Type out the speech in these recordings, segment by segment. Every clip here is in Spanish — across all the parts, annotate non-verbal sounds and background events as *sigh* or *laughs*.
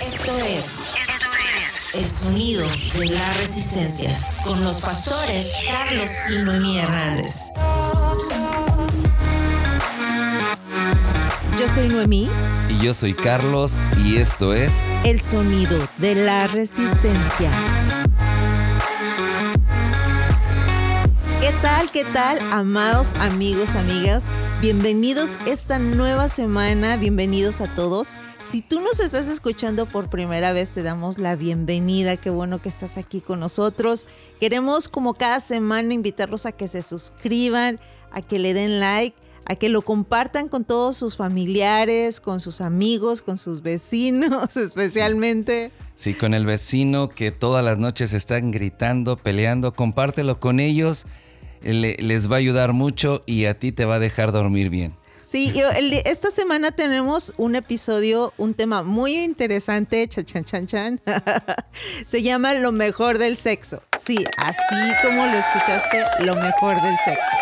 Esto es, esto es el sonido de la resistencia con los pastores Carlos y Noemí Hernández. Yo soy Noemí. Y yo soy Carlos y esto es El sonido de la resistencia. ¿Qué tal? ¿Qué tal? Amados amigos, amigas, bienvenidos esta nueva semana, bienvenidos a todos. Si tú nos estás escuchando por primera vez, te damos la bienvenida, qué bueno que estás aquí con nosotros. Queremos como cada semana invitarlos a que se suscriban, a que le den like, a que lo compartan con todos sus familiares, con sus amigos, con sus vecinos *laughs* especialmente. Sí, con el vecino que todas las noches están gritando, peleando, compártelo con ellos les va a ayudar mucho y a ti te va a dejar dormir bien. Sí, esta semana tenemos un episodio, un tema muy interesante, chan, chan, chan, chan. *laughs* Se llama Lo mejor del sexo. Sí, así como lo escuchaste, lo mejor del sexo.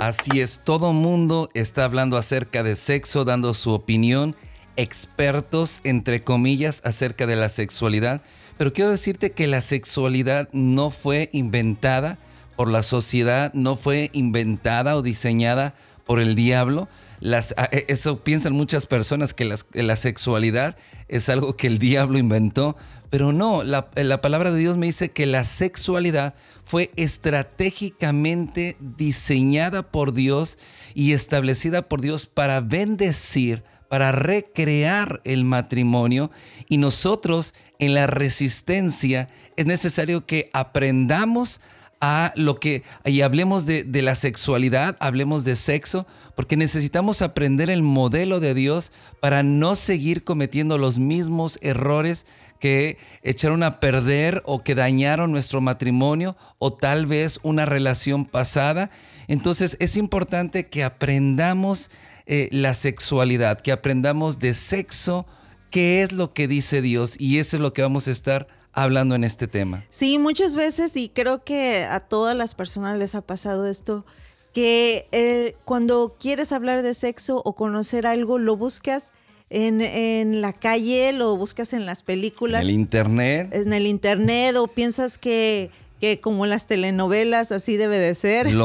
Así es, todo mundo está hablando acerca de sexo, dando su opinión expertos, entre comillas, acerca de la sexualidad, pero quiero decirte que la sexualidad no fue inventada por la sociedad, no fue inventada o diseñada por el diablo. Las, e, eso piensan muchas personas que, la sexualidad es algo que el diablo inventó, pero no, la, la palabra de Dios me dice que la sexualidad fue estratégicamente diseñada por Dios y establecida por Dios para bendecir para recrear el matrimonio y nosotros en la resistencia es necesario que aprendamos a lo que, y hablemos de, la sexualidad, hablemos de sexo, porque necesitamos aprender el modelo de Dios para no seguir cometiendo los mismos errores que echaron a perder o que dañaron nuestro matrimonio o tal vez una relación pasada. Entonces es importante que aprendamos eh, la sexualidad, que aprendamos de sexo, qué es lo que dice Dios y eso es lo que vamos a estar hablando en este tema. Sí, muchas veces y creo que a todas las personas les ha pasado esto, que eh, cuando quieres hablar de sexo o conocer algo, lo buscas en, en, la calle, lo buscas en las películas. En el internet. En el internet o piensas que que como las telenovelas así debe de ser. *laughs*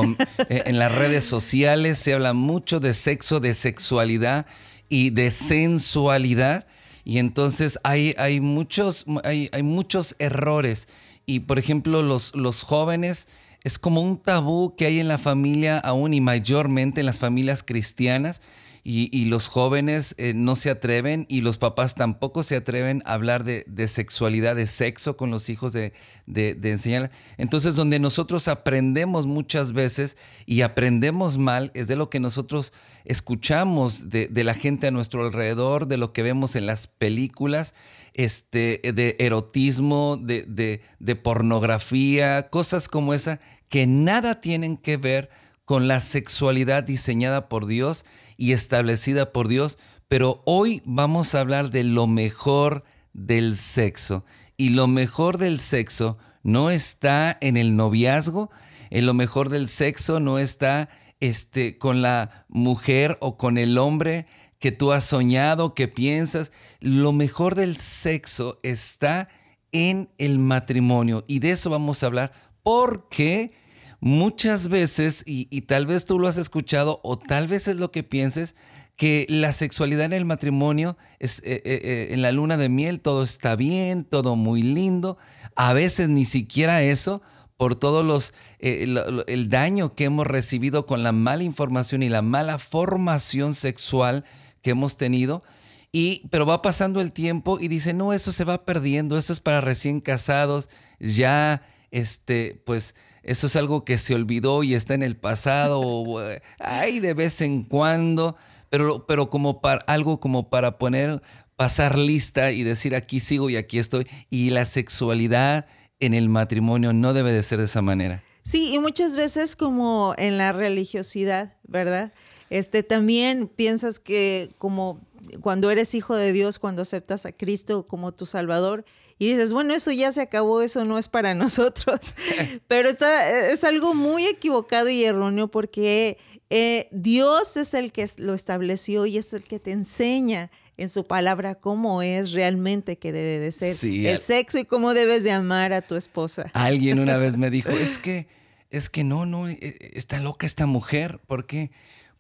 Eh, en las redes sociales se habla mucho de sexo, de sexualidad y de sensualidad. Y entonces hay, hay, muchos, hay, hay muchos errores. Y por ejemplo, los, los jóvenes es como un tabú que hay en la familia aún y mayormente en las familias cristianas y, los jóvenes eh, no se atreven y los papás tampoco se atreven a hablar de, sexualidad, de sexo con los hijos, de, de, enseñar. Entonces, donde nosotros aprendemos muchas veces y aprendemos mal es de lo que nosotros escuchamos de, la gente a nuestro alrededor, de lo que vemos en las películas, este, de erotismo, de, de pornografía, cosas como esa que nada tienen que ver con la sexualidad diseñada por Dios y establecida por Dios, pero hoy vamos a hablar de lo mejor del sexo. Y lo mejor del sexo no está en el noviazgo, en lo mejor del sexo no está este, con la mujer o con el hombre que tú has soñado, que piensas. Lo mejor del sexo está en el matrimonio. Y de eso vamos a hablar porque muchas veces, y, tal vez tú lo has escuchado o tal vez es lo que pienses, que la sexualidad en el matrimonio, es, eh, eh, eh, en la luna de miel, todo está bien, todo muy lindo. A veces ni siquiera eso, por todo los, el daño que hemos recibido con la mala información y la mala formación sexual que hemos tenido. Y, pero va pasando el tiempo y dice, no, eso se va perdiendo, eso es para recién casados, ya, este, pues eso es algo que se olvidó y está en el pasado, hay de vez en cuando, pero, pero como para, algo como para poner, pasar lista y decir aquí sigo y aquí estoy. Y la sexualidad en el matrimonio no debe de ser de esa manera. Sí, y muchas veces como en la religiosidad, ¿verdad? Este también piensas que como cuando eres hijo de Dios, cuando aceptas a Cristo como tu Salvador, y dices, bueno, eso ya se acabó, eso no es para *laughs* nosotros. *laughs* Pero está, es algo muy equivocado y erróneo porque eh, Dios es el que lo estableció y es el que te enseña en su palabra cómo es realmente que debe de ser el sexo y cómo debes de amar a tu esposa. *laughs* Alguien una vez me dijo, es que, es que no, no, eh, está loca esta mujer, ¿por qué?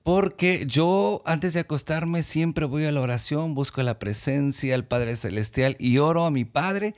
Porque yo antes de acostarme siempre voy a la oración, busco la presencia al Padre Celestial y oro a mi Padre.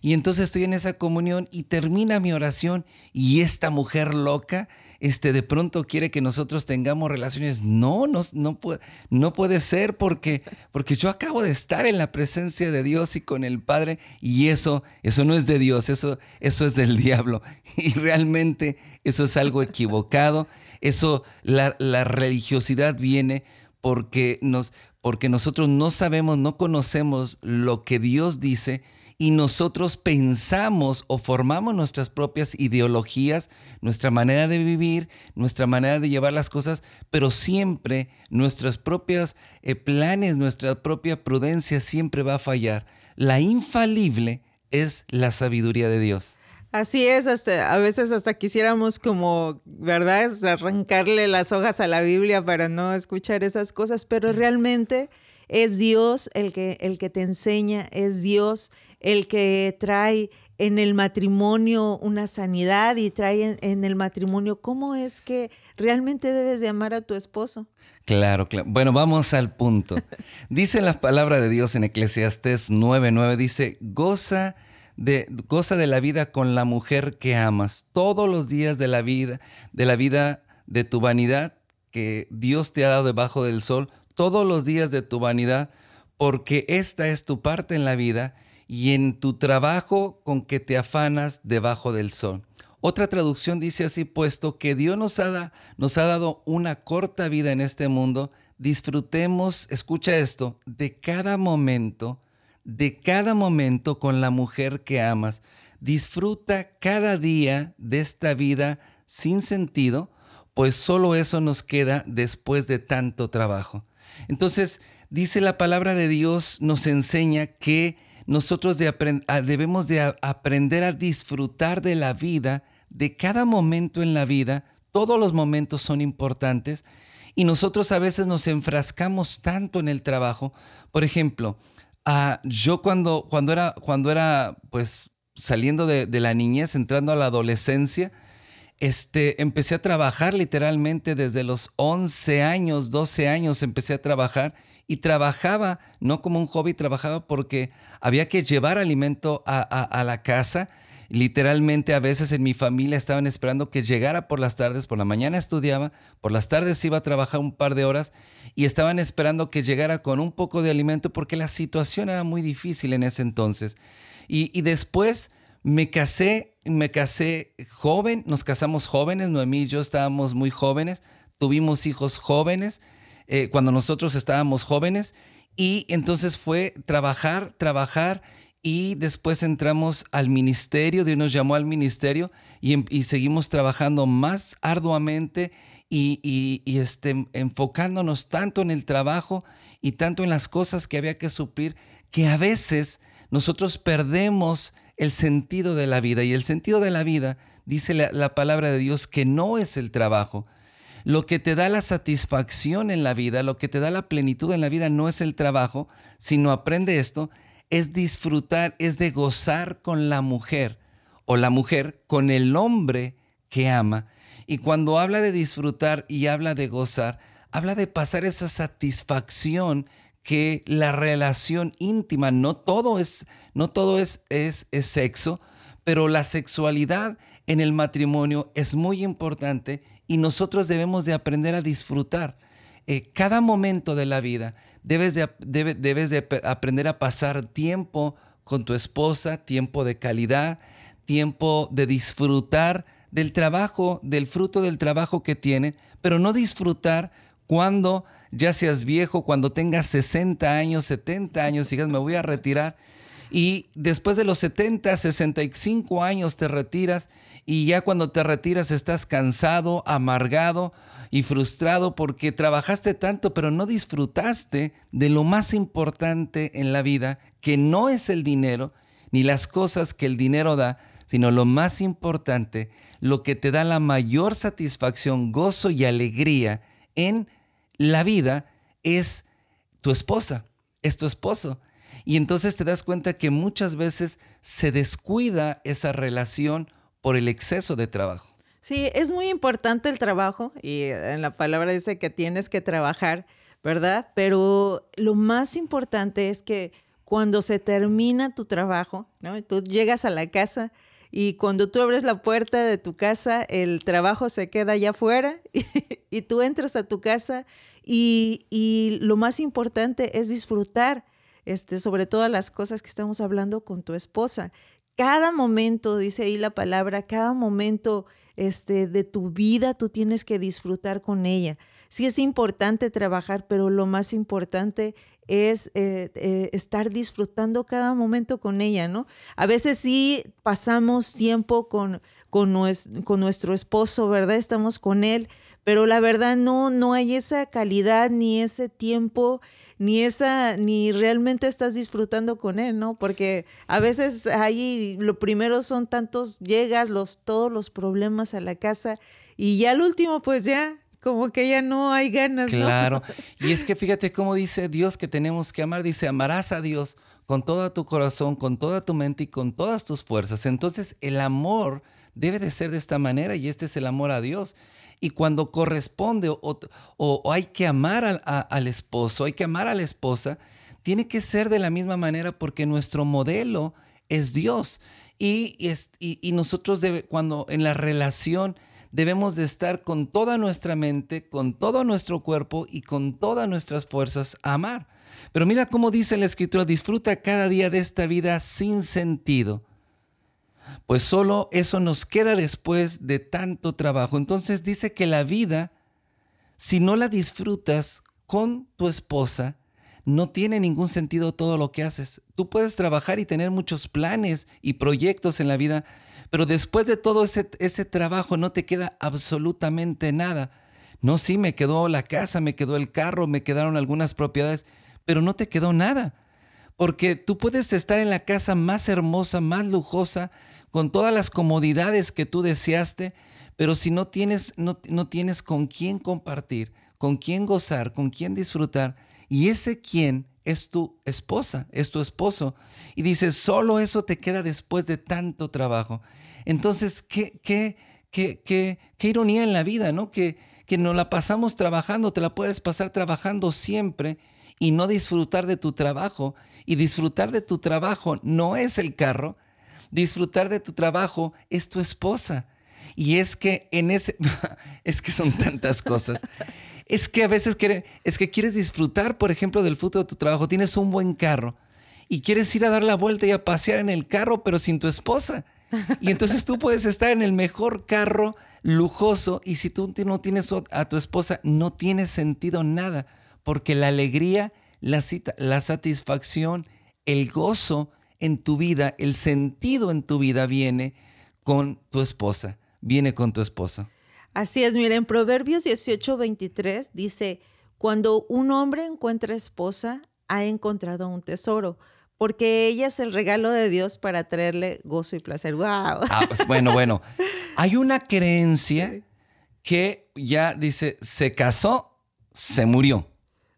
Y entonces estoy en esa comunión y termina mi oración y esta mujer loca este, de pronto quiere que nosotros tengamos relaciones. No, no, no, puede, no puede ser porque, porque yo acabo de estar en la presencia de Dios y con el Padre y eso, eso no es de Dios, eso, eso es del diablo. *laughs* Y realmente eso es algo equivocado. Eso, la, religiosidad viene porque, nos, porque nosotros no sabemos, no conocemos lo que Dios dice y nosotros pensamos o formamos nuestras propias ideologías, nuestra manera de vivir, nuestra manera de llevar las cosas, pero siempre nuestros propios eh, planes, nuestra propia prudencia siempre va a fallar. La infalible es la sabiduría de Dios. Así es, hasta a veces hasta quisiéramos como, ¿verdad? Arrancarle las hojas a la Biblia para no escuchar esas cosas, pero realmente es Dios el que, el que te enseña, es Dios el que trae en el matrimonio una sanidad y trae en, el matrimonio cómo es que realmente debes de amar a tu esposo. Claro, claro. Bueno, vamos al punto. *laughs* Dice la palabra de Dios en Eclesiastés 9:9, dice, goza de, goza de la vida con la mujer que amas todos los días de la vida, de la vida de tu vanidad que Dios te ha dado debajo del sol, todos los días de tu vanidad, porque esta es tu parte en la vida y en tu trabajo con que te afanas debajo del sol. Otra traducción dice así, puesto que Dios nos ha, nos ha dado una corta vida en este mundo, disfrutemos, escucha esto, de cada momento de cada momento con la mujer que amas. Disfruta cada día de esta vida sin sentido, pues solo eso nos queda después de tanto trabajo. Entonces, dice la palabra de Dios, nos enseña que nosotros debemos de aprender a disfrutar de la vida, de cada momento en la vida. Todos los momentos son importantes y nosotros a veces nos enfrascamos tanto en el trabajo. Por ejemplo, Ah, yo cuando, cuando, era, cuando era, pues, saliendo de, la niñez, entrando a la adolescencia, este, empecé a trabajar literalmente desde los 11 años, 12 años empecé a trabajar y trabajaba, no como un hobby, trabajaba porque había que llevar alimento a, a la casa. Literalmente a veces en mi familia estaban esperando que llegara por las tardes, por la mañana estudiaba, por las tardes iba a trabajar un par de horas y estaban esperando que llegara con un poco de alimento porque la situación era muy difícil en ese entonces. Y, después me casé, me casé joven, nos casamos jóvenes, Noemí y yo estábamos muy jóvenes, tuvimos hijos jóvenes eh, cuando nosotros estábamos jóvenes y entonces fue trabajar, trabajar y después entramos al ministerio, Dios nos llamó al ministerio y, em, seguimos trabajando más arduamente y, este, enfocándonos tanto en el trabajo y tanto en las cosas que había que suplir, que a veces nosotros perdemos el sentido de la vida. Y el sentido de la vida, dice la, la palabra de Dios, que no es el trabajo. Lo que te da la satisfacción en la vida, lo que te da la plenitud en la vida no es el trabajo, sino aprende esto, es disfrutar, es de gozar con la mujer o la mujer con el hombre que ama. Y cuando habla de disfrutar y habla de gozar, habla de pasar esa satisfacción que la relación íntima, no todo es, no todo es, es, sexo, pero la sexualidad en el matrimonio es muy importante y nosotros debemos de aprender a disfrutar. Eh, cada momento de la vida debes de, debes de aprender a pasar tiempo con tu esposa, tiempo de calidad, tiempo de disfrutar del trabajo, del fruto del trabajo que tienen, pero no disfrutar cuando ya seas viejo, cuando tengas 60 años, 70 años, digas, me voy a retirar. Y después de los 70, 65 años te retiras y ya cuando te retiras estás cansado, amargado y frustrado porque trabajaste tanto pero no disfrutaste de lo más importante en la vida, que no es el dinero, ni las cosas que el dinero da, sino lo más importante, lo que te da la mayor satisfacción, gozo y alegría en la vida es tu esposa, es tu esposo. Y entonces te das cuenta que muchas veces se descuida esa relación por el exceso de trabajo. Sí, es muy importante el trabajo y en la palabra dice que tienes que trabajar, ¿verdad? Pero lo más importante es que cuando se termina tu trabajo, ¿no? Tú llegas a la casa y cuando tú abres la puerta de tu casa, el trabajo se queda allá afuera *laughs* y, tú entras a tu casa y, y, lo más importante es disfrutar este, sobre todas las cosas que estamos hablando con tu esposa. Cada momento, dice ahí la palabra, cada momento este, de tu vida tú tienes que disfrutar con ella. Sí es importante trabajar, pero lo más importante es eh, eh, estar disfrutando cada momento con ella, ¿no? A veces sí pasamos tiempo con, con, con nuestro esposo, ¿verdad? Estamos con él, pero la verdad no, no hay esa calidad ni ese tiempo ni esa, ni realmente estás disfrutando con él, ¿no? Porque a veces ahí lo primero son tantos, llegas los, todos los problemas a la casa y ya al último pues ya como que ya no hay ganas. Claro. *laughs* Y es que fíjate cómo dice Dios que tenemos que amar. Dice, amarás a Dios con todo tu corazón, con toda tu mente y con todas tus fuerzas. Entonces el amor debe de ser de esta manera y este es el amor a Dios. Y cuando corresponde o, hay que amar al esposo, hay que amar a la esposa, tiene que ser de la misma manera porque nuestro modelo es Dios. Y, y, nosotros debe, cuando en la relación debemos de estar con toda nuestra mente, con todo nuestro cuerpo y con todas nuestras fuerzas a amar. Pero mira cómo dice la escritura, disfruta cada día de esta vida sin sentido pues solo eso nos queda después de tanto trabajo. Entonces dice que la vida, si no la disfrutas con tu esposa, no tiene ningún sentido todo lo que haces. Tú puedes trabajar y tener muchos planes y proyectos en la vida, pero después de todo ese, ese trabajo no te queda absolutamente nada. No, sí, me quedó la casa, me quedó el carro, me quedaron algunas propiedades, pero no te quedó nada. Porque tú puedes estar en la casa más hermosa, más lujosa, con todas las comodidades que tú deseaste, pero si no tienes, no, no tienes con quién compartir, con quién gozar, con quién disfrutar, y ese quién es tu esposa, es tu esposo, y dices, solo eso te queda después de tanto trabajo. Entonces, qué, qué, qué, qué, qué ironía en la vida, ¿no? Que, que nos la pasamos trabajando, te la puedes pasar trabajando siempre y no disfrutar de tu trabajo. Y disfrutar de tu trabajo no es el carro, disfrutar de tu trabajo es tu esposa. Y es que en ese, *laughs* es que son tantas cosas. Es que a veces es que quieres disfrutar, por ejemplo, del fruto de tu trabajo. Tienes un buen carro y quieres ir a dar la vuelta y a pasear en el carro, pero sin tu esposa. Y entonces tú puedes estar en el mejor carro lujoso y si tú no tienes a tu esposa, no tiene sentido nada, porque la alegría, la, la satisfacción, el gozo en tu vida, el sentido en tu vida viene con tu esposa, viene con tu esposa. Así es, miren, Proverbios 18, 23 dice, cuando un hombre encuentra esposa, ha encontrado un tesoro, porque ella es el regalo de Dios para traerle gozo y placer. ¡Wow! Ah, pues, bueno, bueno, *laughs* hay una creencia que ya dice, se casó, se murió.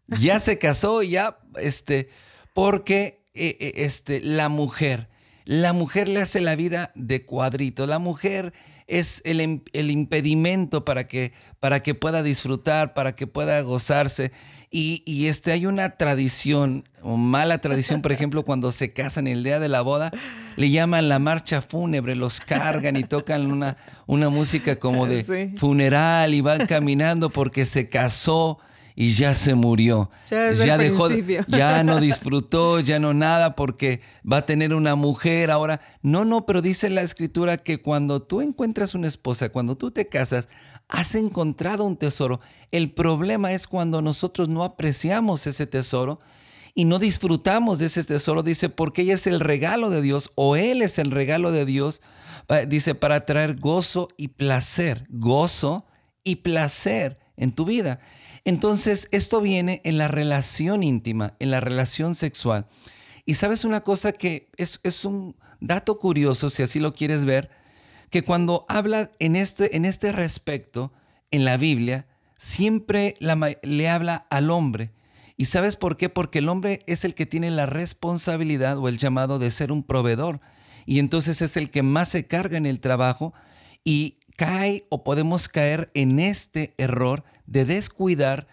Ya se casó, ya, este, porque eh, eh, este, la mujer. La mujer le hace la vida de cuadrito. La mujer es el, el, impedimento para que, para que pueda disfrutar, para que pueda gozarse. Y, y, este, hay una tradición, o mala tradición, por ejemplo, cuando se casan el día de la boda, le llaman la marcha fúnebre, los cargan y tocan una, una música como de funeral y van caminando porque se casó y ya se murió. Ya, dejó, *laughs* ya no *laughs* disfrutó, ya no nada porque va a tener una mujer ahora. No, no, pero dice la escritura que cuando tú encuentras una esposa, cuando tú te casas, has encontrado un tesoro. El problema es cuando nosotros no apreciamos ese tesoro y no disfrutamos de ese tesoro, dice, porque ella es el regalo de Dios o él es el regalo de Dios, dice, para traer gozo y placer, gozo y placer en tu vida. Entonces, esto viene en la relación íntima, en la relación sexual. Y sabes una cosa que es, un dato curioso, si así lo quieres ver, que cuando habla en este, en este respecto, en la Biblia, siempre le habla al hombre. ¿Y sabes por qué? Porque el hombre es el que tiene la responsabilidad o el llamado de ser un proveedor. Y entonces es el que más se carga en el trabajo y cae o podemos caer en este error de descuidar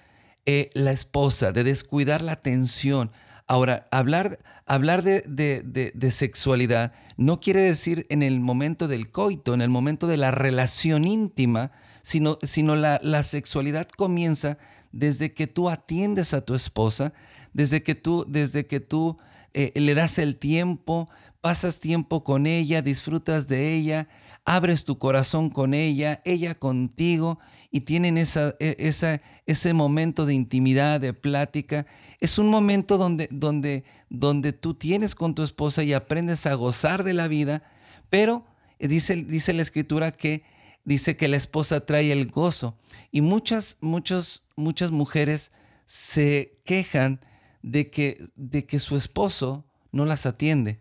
eh, la esposa, de descuidar la atención. Ahora, hablar, hablar de, de, sexualidad no quiere decir en el momento del coito, en el momento de la relación íntima, sino, sino la, la sexualidad comienza desde que tú atiendes a tu esposa, desde que tú, desde que tú eh, le das el tiempo, pasas tiempo con ella, disfrutas de ella, abres tu corazón con ella, ella contigo y tienen esa, e, esa, ese momento de intimidad, de plática. Es un momento donde, donde, donde tú tienes con tu esposa y aprendes a gozar de la vida, pero dice, dice la escritura que dice que la esposa trae el gozo y muchas, muchos, muchas mujeres se quejan de que, de que su esposo no las atiende,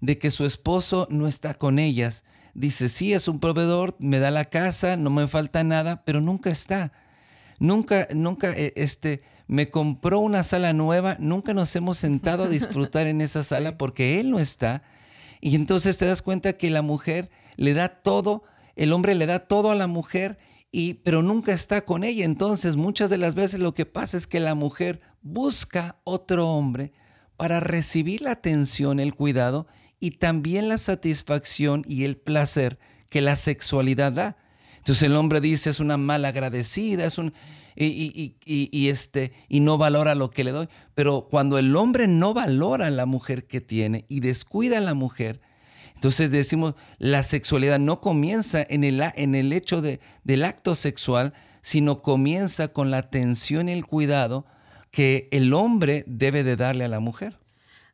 de que su esposo no está con ellas, dice, sí, es un proveedor, me da la casa, no me falta nada, pero nunca está. Nunca, nunca, eh, este, me compró una sala nueva, nunca nos hemos sentado a disfrutar en esa sala *laughs* porque él no está. Y entonces te das cuenta que la mujer le da todo, el hombre le da todo a la mujer, y, pero nunca está con ella. Entonces muchas de las veces lo que pasa es que la mujer busca otro hombre para recibir la atención, el cuidado y también la satisfacción y el placer que la sexualidad da. Entonces el hombre dice es una mal agradecida, es un y, y, este y no valora lo que le doy. Pero cuando el hombre no valora a la mujer que tiene y descuida a la mujer, entonces decimos la sexualidad no comienza en el, en el hecho de, del acto sexual, sino comienza con la atención y el cuidado que el hombre debe de darle a la mujer.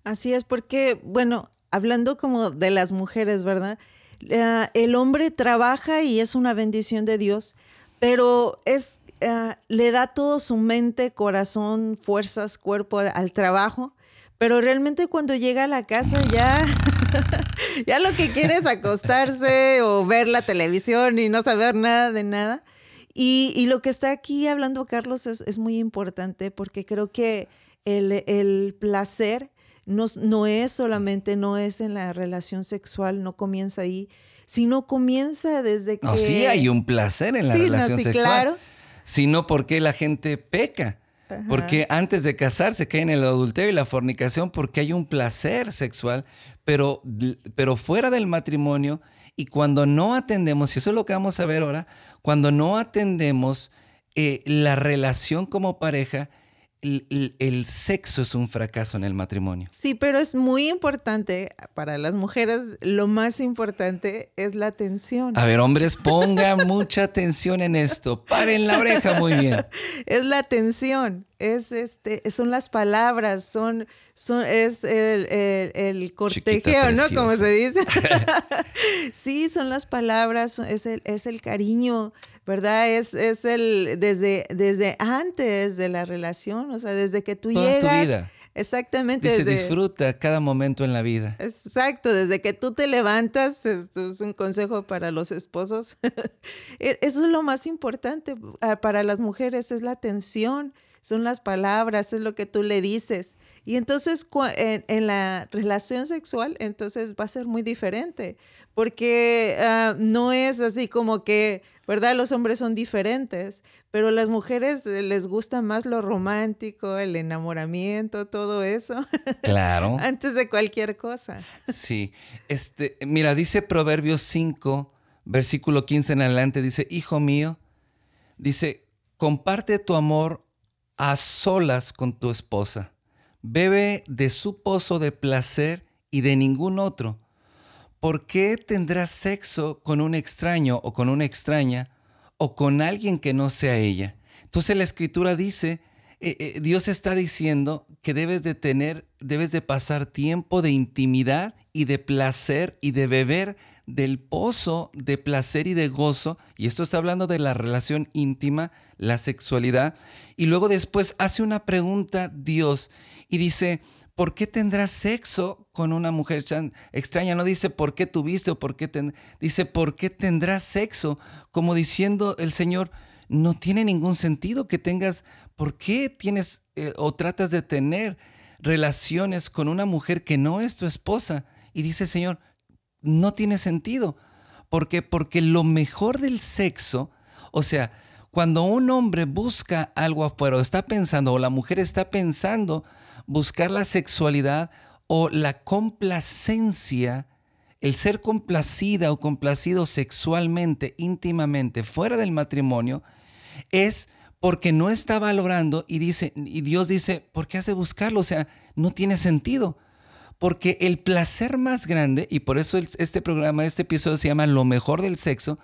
Así es, porque, bueno, hablando como de las mujeres, ¿verdad? Eh, el hombre trabaja y es una bendición de Dios, pero es, eh, le da todo su mente, corazón, fuerzas, cuerpo al trabajo, pero realmente cuando llega a la casa ya, *laughs* ya lo que quiere es acostarse o ver la televisión y no saber nada de nada. Y, lo que está aquí hablando Carlos es, muy importante porque creo que el, el placer no, es solamente, no es en la relación sexual, no comienza ahí, sino comienza desde que... sí, hay un placer en la relación sexual. Claro. Sino porque la gente peca. Porque antes de casarse cae en el adulterio y la fornicación porque hay un placer sexual, pero, pero fuera del matrimonio y cuando no atendemos, y eso es lo que vamos a ver ahora, cuando no atendemos eh, la relación como pareja, el, sexo es un fracaso en el matrimonio. Sí, pero es muy importante para las mujeres, lo más importante es la atención. A ver, hombres, pongan *laughs* mucha atención en esto. Paren la oreja muy bien. Es la atención, es este, son las palabras, son, son, es el, el, cortejeo, ¿no? Como se dice. *laughs* *laughs* sí, son las palabras, es el, es el cariño ¿verdad? Es, es el desde, desde antes de la relación, o sea, desde que tú llegas. Tu vida. Exactamente. Dice, disfruta cada momento en la vida. Exacto, desde que tú te levantas, esto es un consejo para los esposos. *laughs* E, eso es lo más importante ah, para las mujeres, es la atención, son las palabras, es lo que tú le dices. Y entonces en, en la relación sexual, entonces va a ser muy diferente, porque ah, no es así como que ¿verdad? Los hombres son diferentes, pero las mujeres eh, les gusta más lo romántico, el enamoramiento, todo eso. *laughs* Claro. Antes de cualquier cosa. Sí. Este, mira, dice Proverbios 5, versículo 15 en adelante, dice, "Hijo mío, dice, comparte tu amor a solas con tu esposa. Bebe de su pozo de placer y de ningún otro." ¿por qué tendrás sexo con un extraño o con una extraña o con alguien que no sea ella? Entonces la escritura dice, eh, eh, Dios está diciendo que debes de tener, debes de pasar tiempo de intimidad y de placer y de beber del pozo de placer y de gozo, y esto está hablando de la relación íntima, la sexualidad, y luego después hace una pregunta Dios y dice, ¿por qué tendrás sexo con una mujer extraña? No dice por qué tuviste o por qué dice por qué tendrás sexo, como diciendo el Señor, no tiene ningún sentido que tengas, ¿por qué tienes eh, o tratas de tener relaciones con una mujer que no es tu esposa? Y dice el Señor, no tiene sentido. ¿Por qué? Porque lo mejor del sexo, o sea, cuando un hombre busca algo afuera o está pensando, o la mujer está pensando buscar la sexualidad o la complacencia, el ser complacida o complacido sexualmente, íntimamente, fuera del matrimonio, es porque no está valorando y dice, y Dios dice, ¿por qué hace buscarlo? O sea, no tiene sentido. Porque el placer más grande, y por eso este programa, este episodio se llama Lo mejor del sexo,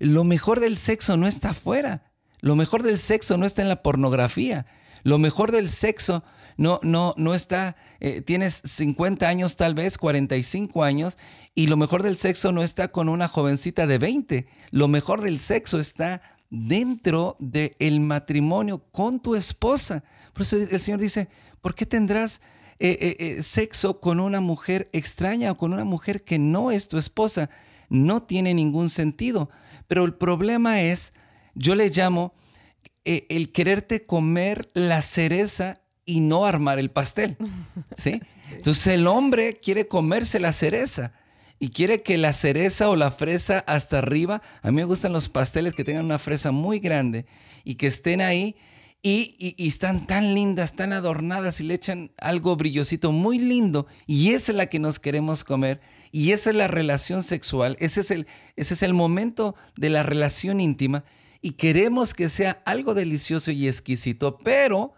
lo mejor del sexo no está afuera. Lo mejor del sexo no está en la pornografía. Lo mejor del sexo no, no, no está, eh, tienes 50 años tal vez, 45 años, y lo mejor del sexo no está con una jovencita de 20. Lo mejor del sexo está dentro del matrimonio con tu esposa. Por eso el Señor dice, ¿por qué tendrás eh, eh, sexo con una mujer extraña o con una mujer que no es tu esposa. No tiene ningún sentido. Pero el problema es, yo le llamo el quererte comer la cereza y no armar el pastel. *laughs* ¿sí? Entonces el hombre quiere comerse la cereza y quiere que la cereza o la fresa hasta arriba, a mí me gustan los pasteles que tengan una fresa muy grande y que estén ahí y, están tan lindas, tan adornadas y le echan algo brillosito muy lindo y esa es la que nos queremos comer y esa es la relación sexual, ese es el, ese es el momento de la relación íntima y queremos que sea algo delicioso y exquisito, pero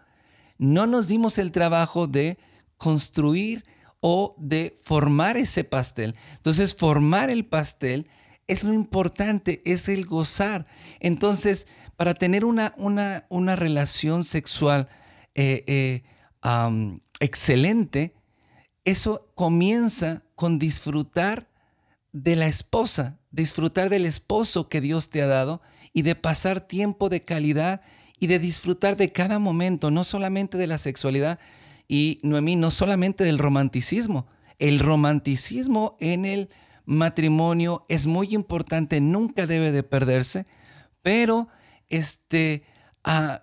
no nos dimos el trabajo de construir o de formar ese pastel. Entonces, formar el pastel es lo importante, es el gozar. Entonces, para tener una, una, una relación sexual eh, eh, excelente, eso comienza con disfrutar de la esposa, disfrutar del esposo que Dios te ha dado y de pasar tiempo de calidad y de disfrutar de cada momento, no solamente de la sexualidad y Noemí, no solamente del romanticismo. El romanticismo en el matrimonio es muy importante, nunca debe de perderse, pero este,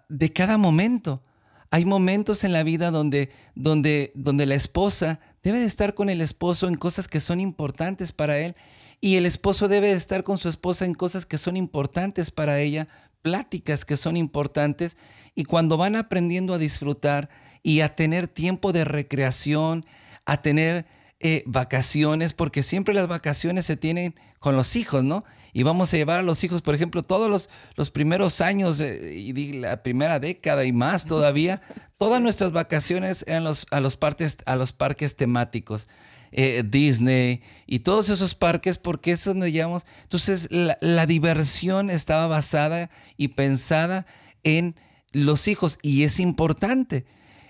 de cada momento. Hay momentos en la vida donde, donde, donde la esposa debe de estar con el esposo en cosas que son importantes para él y el esposo debe de estar con su esposa en cosas que son importantes para ella, pláticas que son importantes y cuando van aprendiendo a disfrutar y a tener tiempo de recreación, a tener eh, vacaciones, porque siempre las vacaciones se tienen con los hijos, ¿no? y vamos a llevar a los hijos, por ejemplo, todos los, los primeros años y la primera década y más todavía, *laughs* todas nuestras vacaciones eran los, a, los partes, a los parques temáticos. Eh, Disney y todos esos parques, porque es donde llevamos. Entonces, la, diversión estaba basada y pensada en los hijos y es importante.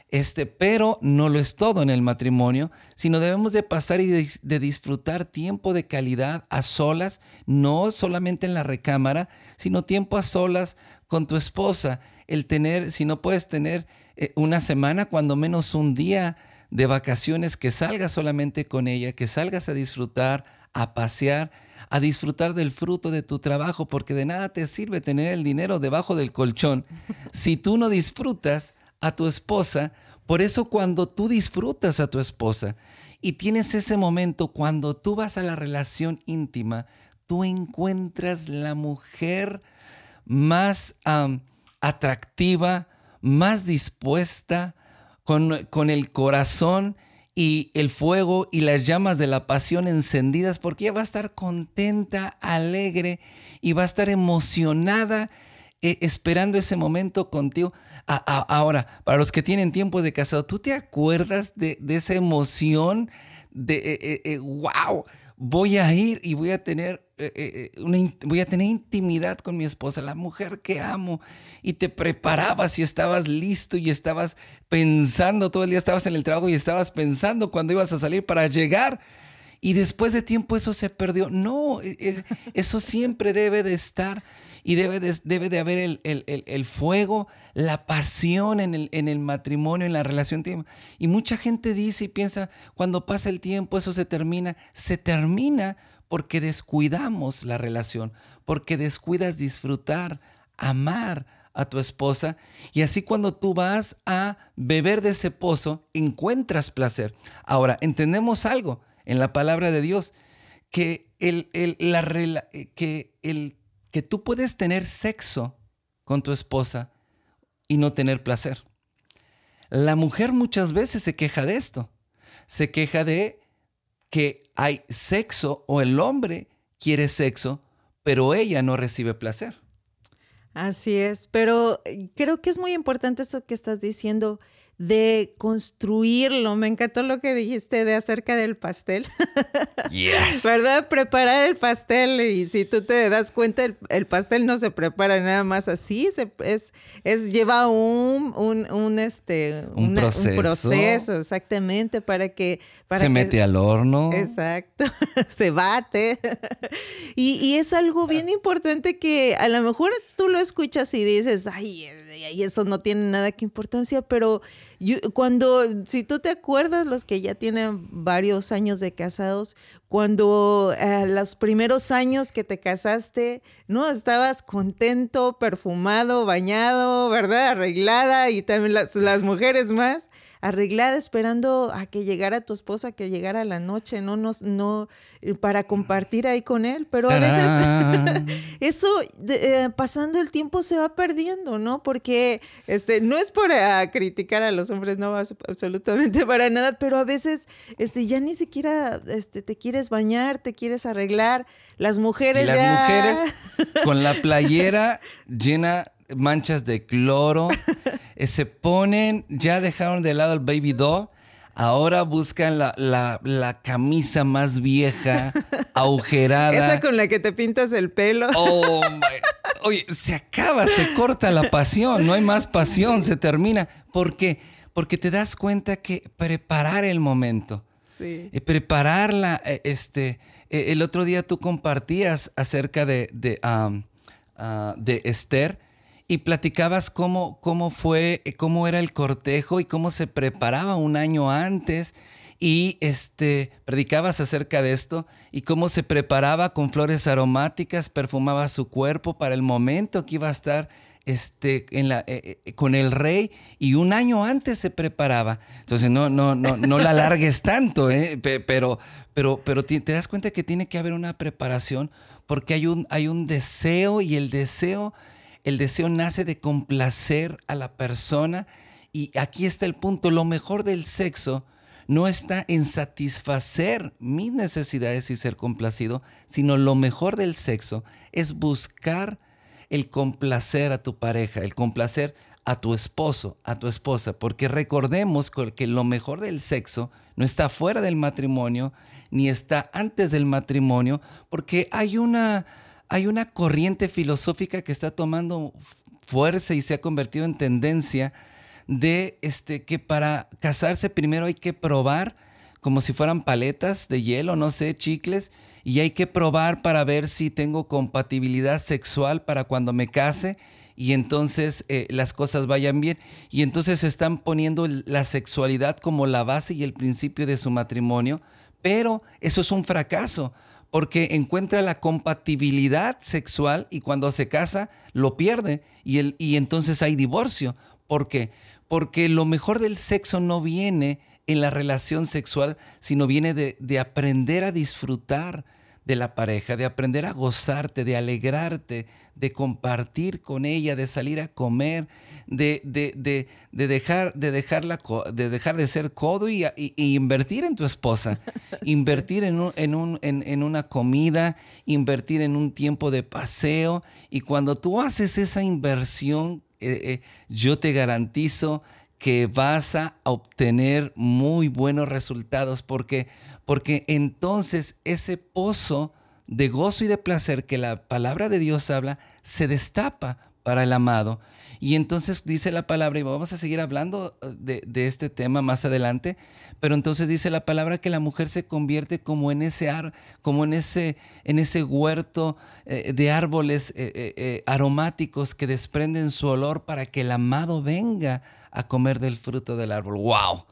Este, pero no lo es todo en el matrimonio, sino debemos de pasar y de, disfrutar tiempo de calidad a solas, no solamente en la recámara, sino tiempo a solas con tu esposa. El tener, si no puedes tener eh, una semana, cuando menos un día de vacaciones, que salgas solamente con ella, que salgas a disfrutar, a pasear, a disfrutar del fruto de tu trabajo, porque de nada te sirve tener el dinero debajo del colchón *laughs* si tú no disfrutas a tu esposa. Por eso cuando tú disfrutas a tu esposa y tienes ese momento, cuando tú vas a la relación íntima, tú encuentras la mujer más atractiva, más dispuesta, con, con el corazón y el fuego y las llamas de la pasión encendidas, porque ella va a estar contenta, alegre y va a estar emocionada eh, esperando ese momento contigo. ahora, para los que tienen tiempos de casado, ¿tú te acuerdas de, esa emoción de, wow, eh, eh, voy a ir y voy a tener una, voy a tener intimidad con mi esposa, la mujer que amo, y te preparabas y estabas listo y estabas pensando todo el día, estabas en el trabajo y estabas pensando cuando ibas a salir para llegar. Y después de tiempo eso se perdió. No, e, e, eso siempre debe de estar y debe de, debe de haber el, el, fuego, la pasión en el, en el matrimonio, en la relación. Y mucha gente dice y piensa, cuando pasa el tiempo eso se termina. Se termina porque descuidamos la relación, porque descuidas disfrutar, amar a tu esposa y así cuando tú vas a beber de ese pozo encuentras placer. Ahora, entendemos algo en la palabra de Dios, que, el, la, que el que tú puedes tener sexo con tu esposa y no tener placer. La mujer muchas veces se queja de esto. Se queja de que hay sexo o el hombre quiere sexo, pero ella no recibe placer. Así es, pero eh, creo que es muy importante eso que estás diciendo de construirlo. Me encantó lo que dijiste de acerca del pastel. *laughs* Yes. ¿Verdad? Preparar el pastel y si tú te das cuenta, el, pastel no se prepara nada más así, se, es, es, lleva un, un, este, un, proceso. exactamente, para que... Para se mete al horno. Exacto, *laughs* se bate. *laughs* y, y es algo bien importante que a lo mejor tú lo escuchas y dices, ay, y eso no tiene nada que importancia, pero cuando, si tú te acuerdas, los que ya tienen varios años de casados, cuando eh, los primeros años que te casaste, ¿no? Estabas contento, perfumado, bañado, ¿verdad? Arreglada y también las, las mujeres más arreglada esperando a que llegara tu esposa, que llegara la noche, no, no, no eh, para compartir ahí con él, pero a veces *laughs* eso eh, pasando el tiempo se va perdiendo, ¿no? Porque este no es por ah, criticar a los hombres, no absolutamente *laughs* para nada, pero a veces este ya ni siquiera este te quieres bañar, te quieres arreglar, las mujeres las mujeres *laughs* con la playera llena manchas de cloro, se ponen, ya dejaron de lado el baby doll, ahora buscan la, camisa más vieja, *laughs* agujerada. Esa con la que te pintas el pelo. Oh, Oye, se acaba, se corta la pasión, no hay más pasión, se termina. ¿Por qué? Porque te das cuenta que preparar el momento, sí. Eh, prepararla, eh, este, el otro día tú compartías acerca de, de, ah, de Esther y platicabas cómo, cómo fue, eh, cómo era el cortejo y cómo se preparaba un año antes y este, predicabas acerca de esto y cómo se preparaba con flores aromáticas, perfumaba su cuerpo para el momento que iba a estar este, en la, eh, eh, con el rey y un año antes se preparaba. Entonces no, no, no, no la alargues *laughs* tanto, pero, pero, pero te, das cuenta que tiene que haber una preparación porque hay un, hay un deseo y el deseo el deseo nace de complacer a la persona y aquí está el punto, lo mejor del sexo no está en satisfacer mis necesidades y ser complacido, sino lo mejor del sexo es buscar el complacer a tu pareja, el complacer a tu esposo, a tu esposa, porque recordemos que lo mejor del sexo no está fuera del matrimonio, ni está antes del matrimonio, porque hay una hay una corriente filosófica que está tomando fuerza y se ha convertido en tendencia de este, que para casarse primero hay que probar como si fueran paletas de hielo, no sé, chicles, y hay que probar para ver si tengo compatibilidad sexual para cuando me case y entonces eh, las cosas vayan bien. Y entonces están poniendo la sexualidad como la base y el principio de su matrimonio, pero eso es un fracaso porque encuentra la compatibilidad sexual y cuando se casa lo pierde y, el, y entonces hay divorcio. ¿Por qué? Porque lo mejor del sexo no viene en la relación sexual, sino viene de, de aprender a disfrutar de la pareja, de aprender a gozarte, de alegrarte, de compartir con ella, de salir a comer, de, de, dejar, de, dejarla, de dejar de ser codo y, invertir en tu esposa, *laughs* invertir en, un, en, un, en, una comida, invertir en un tiempo de paseo. Y cuando tú haces esa inversión, eh, eh, yo te garantizo que vas a obtener muy buenos resultados porque porque entonces ese pozo de gozo y de placer que la palabra de Dios habla se destapa para el amado. Y entonces dice la palabra, y vamos a seguir hablando eh, de, este tema más adelante, pero entonces dice la palabra que la mujer se convierte como en ese, ar, como en ese, en ese huerto eh, de árboles eh, aromáticos que desprenden su olor para que el amado venga a comer del fruto del árbol. ¡Wow!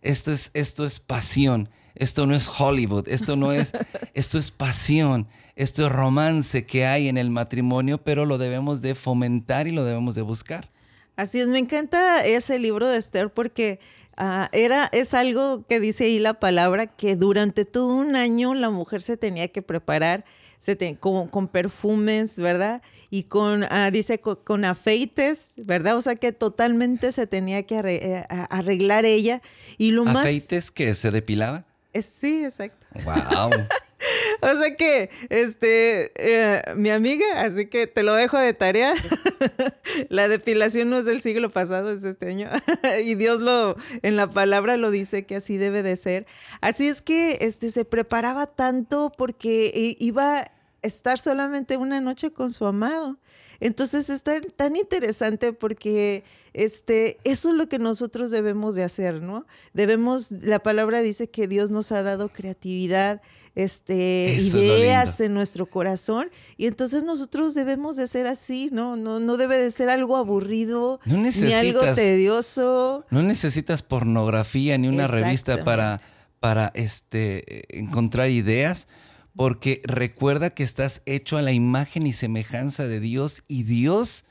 Esto es, esto es pasión. Esto no es Hollywood, esto no es, *laughs* esto es pasión, esto es romance que hay en el matrimonio, pero lo debemos de fomentar y lo debemos de buscar. Así es, me encanta ese libro de Esther porque ah, era, es algo que dice ahí la palabra que durante todo un año la mujer se tenía que preparar se con, perfumes, ¿verdad? Y con, ah, dice, con, afeites, ¿verdad? O sea que totalmente se tenía que eh, arreglar ella. Y lo ¿Afeites que se depilaba? Sí, exacto. Wow. *laughs* o sea que, este, eh, mi amiga, así que te lo dejo de tarea. *laughs* la depilación no es del siglo pasado, es este año. *laughs* y Dios lo, en la palabra lo dice que así debe de ser. Así es que, este, se preparaba tanto porque iba a estar solamente una noche con su amado. Entonces es tan, interesante porque este, eso es lo que nosotros debemos de hacer, ¿no? Debemos, la palabra dice que Dios nos ha dado creatividad, este, ideas en nuestro corazón y entonces nosotros debemos de ser así, ¿no? No, no debe de ser algo aburrido ni algo tedioso. No necesitas pornografía ni una revista para, para este, encontrar ideas porque recuerda que estás hecho a la imagen y semejanza de Dios y Dios,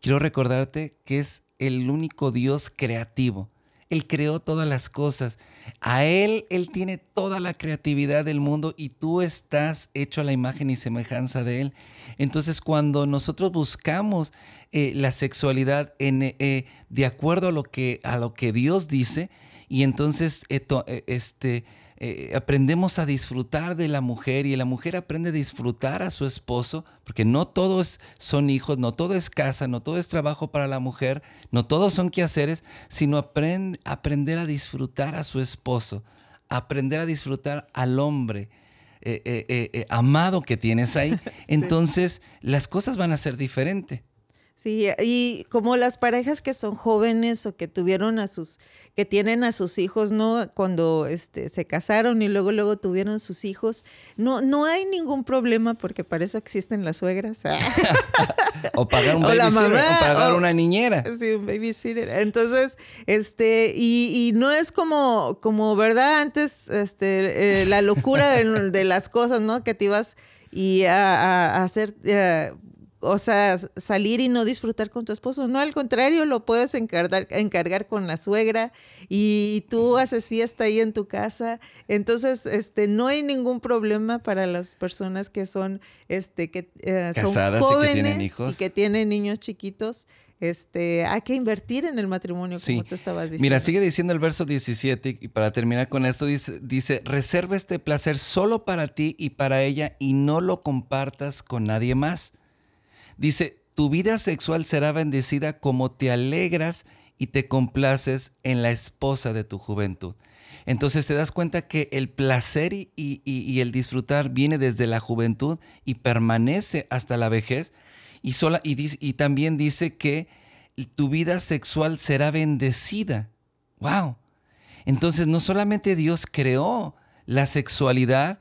quiero recordarte que es el único Dios creativo. Él creó todas las cosas. A Él, Él tiene toda la creatividad del mundo y tú estás hecho a la imagen y semejanza de Él. Entonces, cuando nosotros buscamos eh, la sexualidad eh, de acuerdo a lo, que, a lo que Dios dice, y entonces eh, este, eh, aprendemos a disfrutar de la mujer y la mujer aprende a disfrutar a su esposo, porque no todos son hijos, no todo es casa, no todo es trabajo para la mujer, no todos son quehaceres, sino aprender a disfrutar a su esposo, aprender a disfrutar al hombre. Eh, eh, amado que tienes ahí, *laughs* entonces las cosas van a ser diferentes. Sí, y como las parejas que son jóvenes o que tuvieron a sus, que tienen a sus hijos, ¿no? Cuando este, se casaron y luego, luego tuvieron sus hijos, no, no hay ningún problema porque para eso existen las suegras. *laughs* o pagar un *laughs* babysitter, o, pagar una niñera. Sí, un babysitter. Entonces, este, y, no es como, como, ¿verdad? Antes, este, eh, la locura de, las cosas, ¿no? Que te ibas y a, hacer... Eh, o sea, salir y no disfrutar con tu esposo. No, al contrario, lo puedes encargar, encargar con la suegra y tú haces fiesta ahí en tu casa. Entonces, este, no hay ningún problema para las personas que son, este, que eh, son jóvenes y que tienen hijos. Y que tienen niños chiquitos. Este, hay que invertir en el matrimonio, como tú estabas diciendo. Mira, sigue diciendo el verso 17, y para terminar con esto, dice, dice, reserva este placer solo para ti y para ella y no lo compartas con nadie más Dice, tu vida sexual será bendecida como te alegras y te complaces en la esposa de tu juventud. Entonces te das cuenta que el placer y, el disfrutar viene desde la juventud y permanece hasta la vejez. Y, sola, y, también dice que tu vida sexual será bendecida. ¡Wow! Entonces no solamente Dios creó la sexualidad,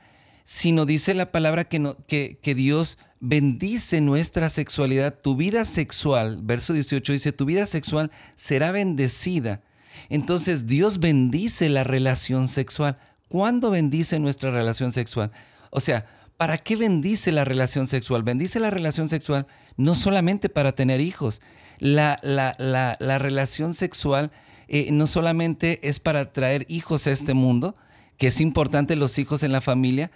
sino dice la palabra que, no, que, que Dios bendice nuestra sexualidad, tu vida sexual, verso 18 dice, tu vida sexual será bendecida. Entonces Dios bendice la relación sexual. ¿Cuándo bendice nuestra relación sexual? O sea, ¿para qué bendice la relación sexual? Bendice la relación sexual no solamente para tener hijos. La, la, relación sexual eh, no solamente es para traer hijos a este mundo, que es importante los hijos en la familia,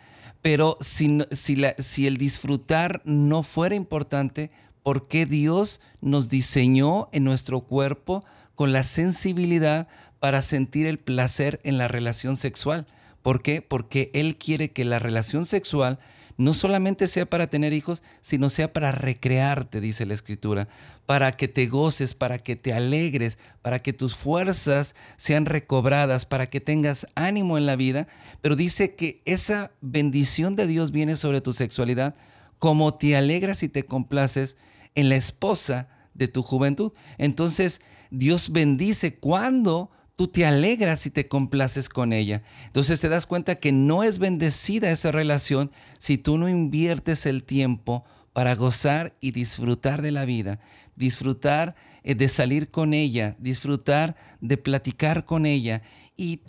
pero si, si, el disfrutar no fuera importante, ¿por qué Dios nos diseñó en nuestro cuerpo con la sensibilidad para sentir el placer en la relación sexual? ¿Por qué? Porque Él quiere que la relación sexual no solamente sea para tener hijos, sino sea para recrearte, dice la escritura, para que te goces, para que te alegres, para que tus fuerzas sean recobradas, para que tengas ánimo en la vida. Pero dice que esa bendición de Dios viene sobre tu sexualidad como te alegras y te complaces en la esposa de tu juventud. Entonces, Dios bendice cuando tú te alegras y te complaces con ella. Entonces te das cuenta que no es bendecida esa relación si tú no inviertes el tiempo para gozar y disfrutar de la vida, disfrutar eh, de salir con ella, disfrutar de platicar con ella. Y,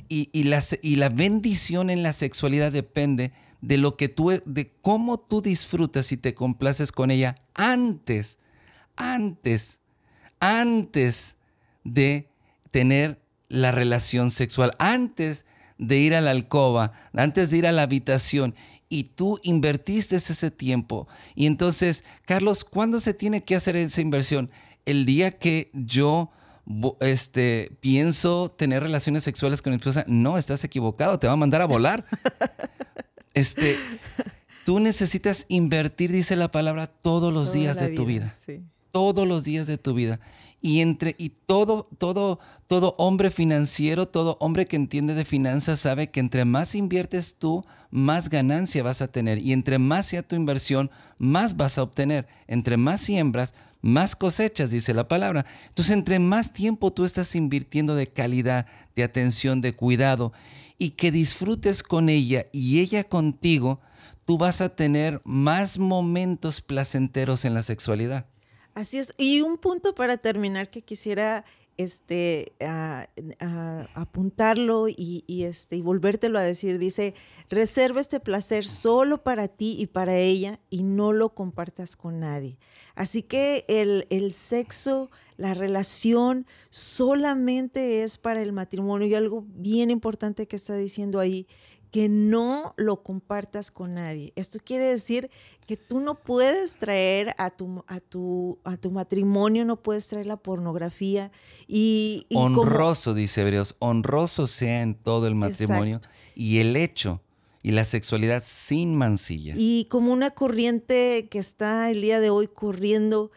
la, y la bendición en la sexualidad depende de lo que tú, de cómo tú disfrutas y te complaces con ella antes, antes, antes de tener la relación sexual, antes de ir a la alcoba, antes de ir a la habitación. Y tú invertiste ese tiempo. Y entonces, Carlos, ¿cuándo se tiene que hacer esa inversión? El día que yo este, pienso tener relaciones sexuales con mi esposa, no, estás equivocado, te va a mandar a volar. *laughs* este, tú necesitas invertir, dice la palabra, todos los días de tu vida. Todos los días de tu vida y entre y todo todo todo hombre financiero, todo hombre que entiende de finanzas sabe que entre más inviertes tú, más ganancia vas a tener y entre más sea tu inversión, más vas a obtener. Entre más siembras, más cosechas, dice la palabra. Entonces, entre más tiempo tú estás invirtiendo de calidad, de atención, de cuidado y que disfrutes con ella y ella contigo, tú vas a tener más momentos placenteros en la sexualidad. Así es. Y un punto para terminar que quisiera este, apuntarlo y, este, y volvértelo a decir. Dice, reserva este placer solo para ti y para ella y no lo compartas con nadie. Así que el, el sexo, la relación solamente es para el matrimonio y algo bien importante que está diciendo ahí que no lo compartas con nadie. Esto quiere decir que tú no puedes traer a tu, a tu, a tu matrimonio, no puedes traer la pornografía y... honroso, dice Hebreos, honroso sea en todo el matrimonio y el hecho y la sexualidad sin mancilla. Y como una corriente que está el día de hoy corriendo,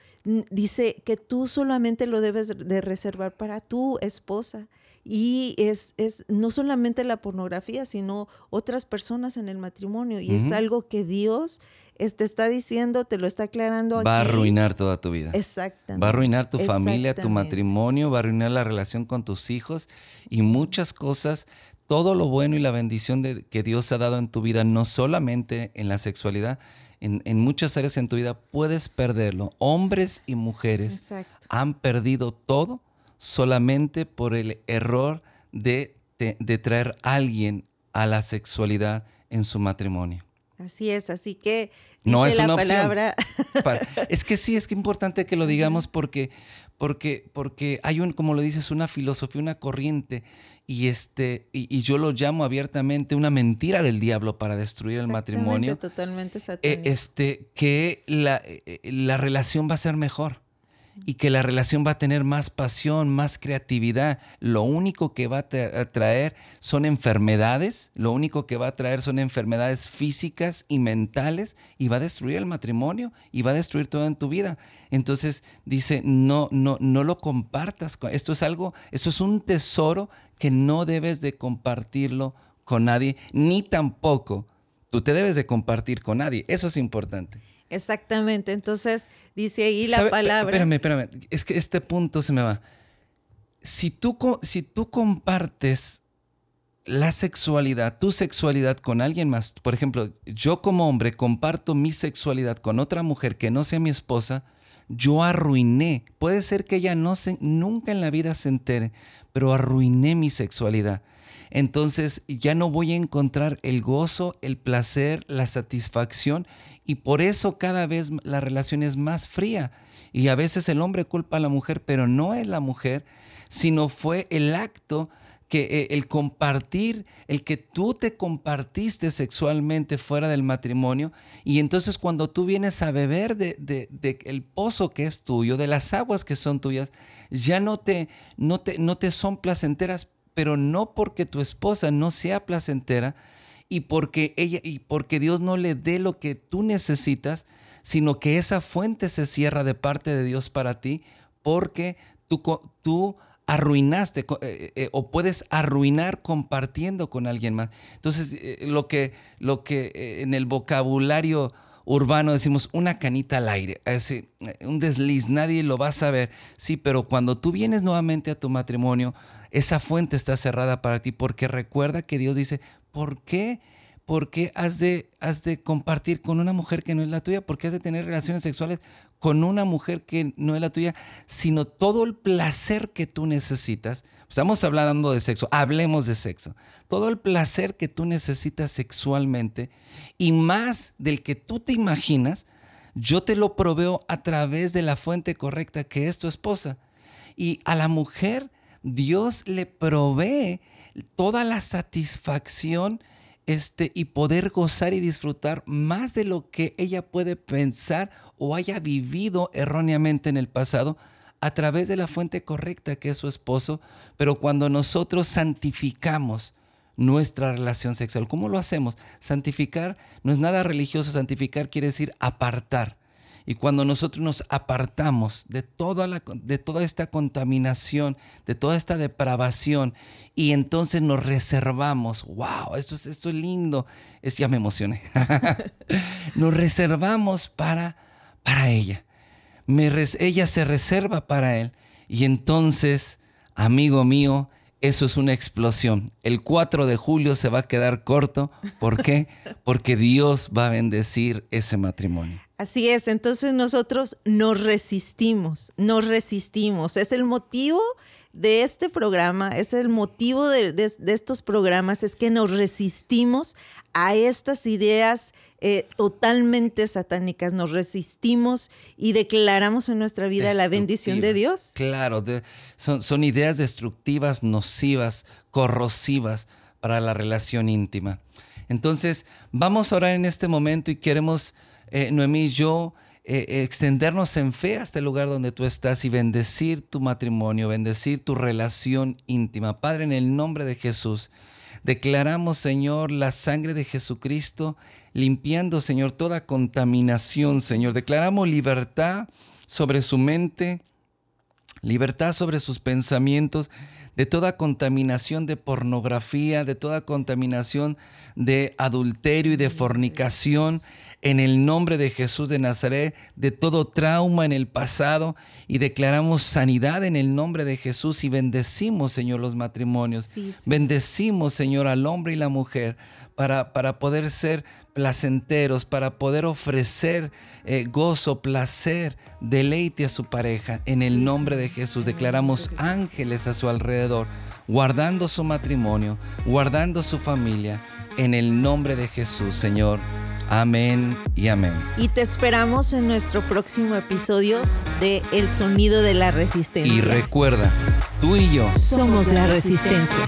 dice que tú solamente lo debes de reservar para tu esposa y es, es no solamente la pornografía, sino otras personas en el matrimonio. Y es algo que Dios te está diciendo, te lo está aclarando. Va a arruinar toda tu vida. Exactamente. Va a arruinar tu familia, tu matrimonio, va a arruinar la relación con tus hijos y muchas cosas. Todo lo bueno y la bendición de, que Dios ha dado en tu vida, no solamente en la sexualidad, en, en, muchas áreas en tu vida puedes perderlo. Hombres y mujeres han perdido todo solamente por el error de, de, traer a alguien a la sexualidad en su matrimonio. Así es, así que no es una palabra. *laughs* es que sí, es que importante que lo digamos porque, porque, porque hay un, como lo dices, una filosofía, una corriente, y este, y, yo lo llamo abiertamente una mentira del diablo para destruir el matrimonio. Totalmente eh, este, que la, eh, la relación va a ser mejor y que la relación va a tener más pasión, más creatividad. Lo único que va a traer son enfermedades, lo único que va a traer son enfermedades físicas y mentales y va a destruir el matrimonio y va a destruir todo en tu vida. Entonces dice, no, no, no lo compartas. Esto es algo, esto es un tesoro que no debes de compartirlo con nadie, ni tampoco tú te debes de compartir con nadie. Eso es importante. Exactamente. Entonces, dice ahí la palabra. Espérame, espérame. Es que este punto se me va. Si tú, si tú compartes la sexualidad, tu sexualidad con alguien más, por ejemplo, yo como hombre comparto mi sexualidad con otra mujer que no sea mi esposa, yo arruiné. Puede ser que ella no se, nunca en la vida se entere, pero arruiné mi sexualidad. Entonces ya no voy a encontrar el gozo, el placer, la satisfacción y por eso cada vez la relación es más fría. Y a veces el hombre culpa a la mujer, pero no es la mujer, sino fue el acto que eh, el compartir, el que tú te compartiste sexualmente fuera del matrimonio, y entonces cuando tú vienes a beber de, de, el pozo que es tuyo, de las aguas que son tuyas, ya no te, no te, no te son placenteras, pero no porque tu esposa no sea placentera, y porque ella y porque Dios no le dé lo que tú necesitas, sino que esa fuente se cierra de parte de Dios para ti porque tú, tú arruinaste eh, eh, o puedes arruinar compartiendo con alguien más. Entonces, eh, lo que, lo que en el vocabulario urbano decimos una canita al aire, ese, un desliz, nadie lo va a saber. Sí, pero cuando tú vienes nuevamente a tu matrimonio, esa fuente está cerrada para ti porque recuerda que Dios dice, ¿por qué? ¿Por qué has de, has de compartir con una mujer que no es la tuya? ¿Por qué has de tener relaciones sexuales con una mujer que no es la tuya? Sino todo el placer que tú necesitas. Estamos hablando de sexo, hablemos de sexo. Todo el placer que tú necesitas sexualmente y más del que tú te imaginas, yo te lo proveo a través de la fuente correcta que es tu esposa. Y a la mujer Dios le provee toda la satisfacción este, y poder gozar y disfrutar más de lo que ella puede pensar o haya vivido erróneamente en el pasado a través de la fuente correcta que es su esposo, pero cuando nosotros santificamos nuestra relación sexual, ¿cómo lo hacemos? Santificar no es nada religioso, santificar quiere decir apartar. Y cuando nosotros nos apartamos de toda, la, de toda esta contaminación, de toda esta depravación, y entonces nos reservamos, wow, esto es, esto es lindo, es, ya me emocioné, *laughs* nos reservamos para, para ella. Ella se reserva para él. Y entonces, amigo mío, eso es una explosión. El 4 de julio se va a quedar corto. ¿Por qué? Porque Dios va a bendecir ese matrimonio. Así es, entonces nosotros nos resistimos, nos resistimos. Es el motivo de este programa, es el motivo de, estos programas, es que nos resistimos a estas ideas eh, totalmente satánicas, nos resistimos y declaramos en nuestra vida la bendición de Dios. Claro, son, son ideas destructivas, nocivas, corrosivas para la relación íntima. Entonces, vamos a orar en este momento y queremos eh, Noemí y yo, eh, extendernos en fe hasta el lugar donde tú estás y bendecir tu matrimonio, bendecir tu relación íntima. Padre, en el nombre de Jesús, declaramos, Señor, la sangre de Jesucristo, limpiando, Señor, toda contaminación, Señor. Declaramos libertad sobre su mente, libertad sobre sus pensamientos, de toda contaminación de pornografía, de toda contaminación de adulterio y de fornicación en el nombre de Jesús de Nazaret de todo trauma en el pasado y declaramos sanidad en el nombre de Jesús y bendecimos, Señor, los matrimonios. Bendecimos, Señor, al hombre y la mujer para, para poder ser placenteros, para poder ofrecer eh, gozo, placer, deleite a su pareja. En el nombre de Jesús declaramos ángeles a su alrededor, guardando su matrimonio, guardando su familia. En el nombre de Jesús, Señor. Amén y amén. Y te esperamos en nuestro próximo episodio de El sonido de la resistencia. Y recuerda, tú y yo somos la resistencia.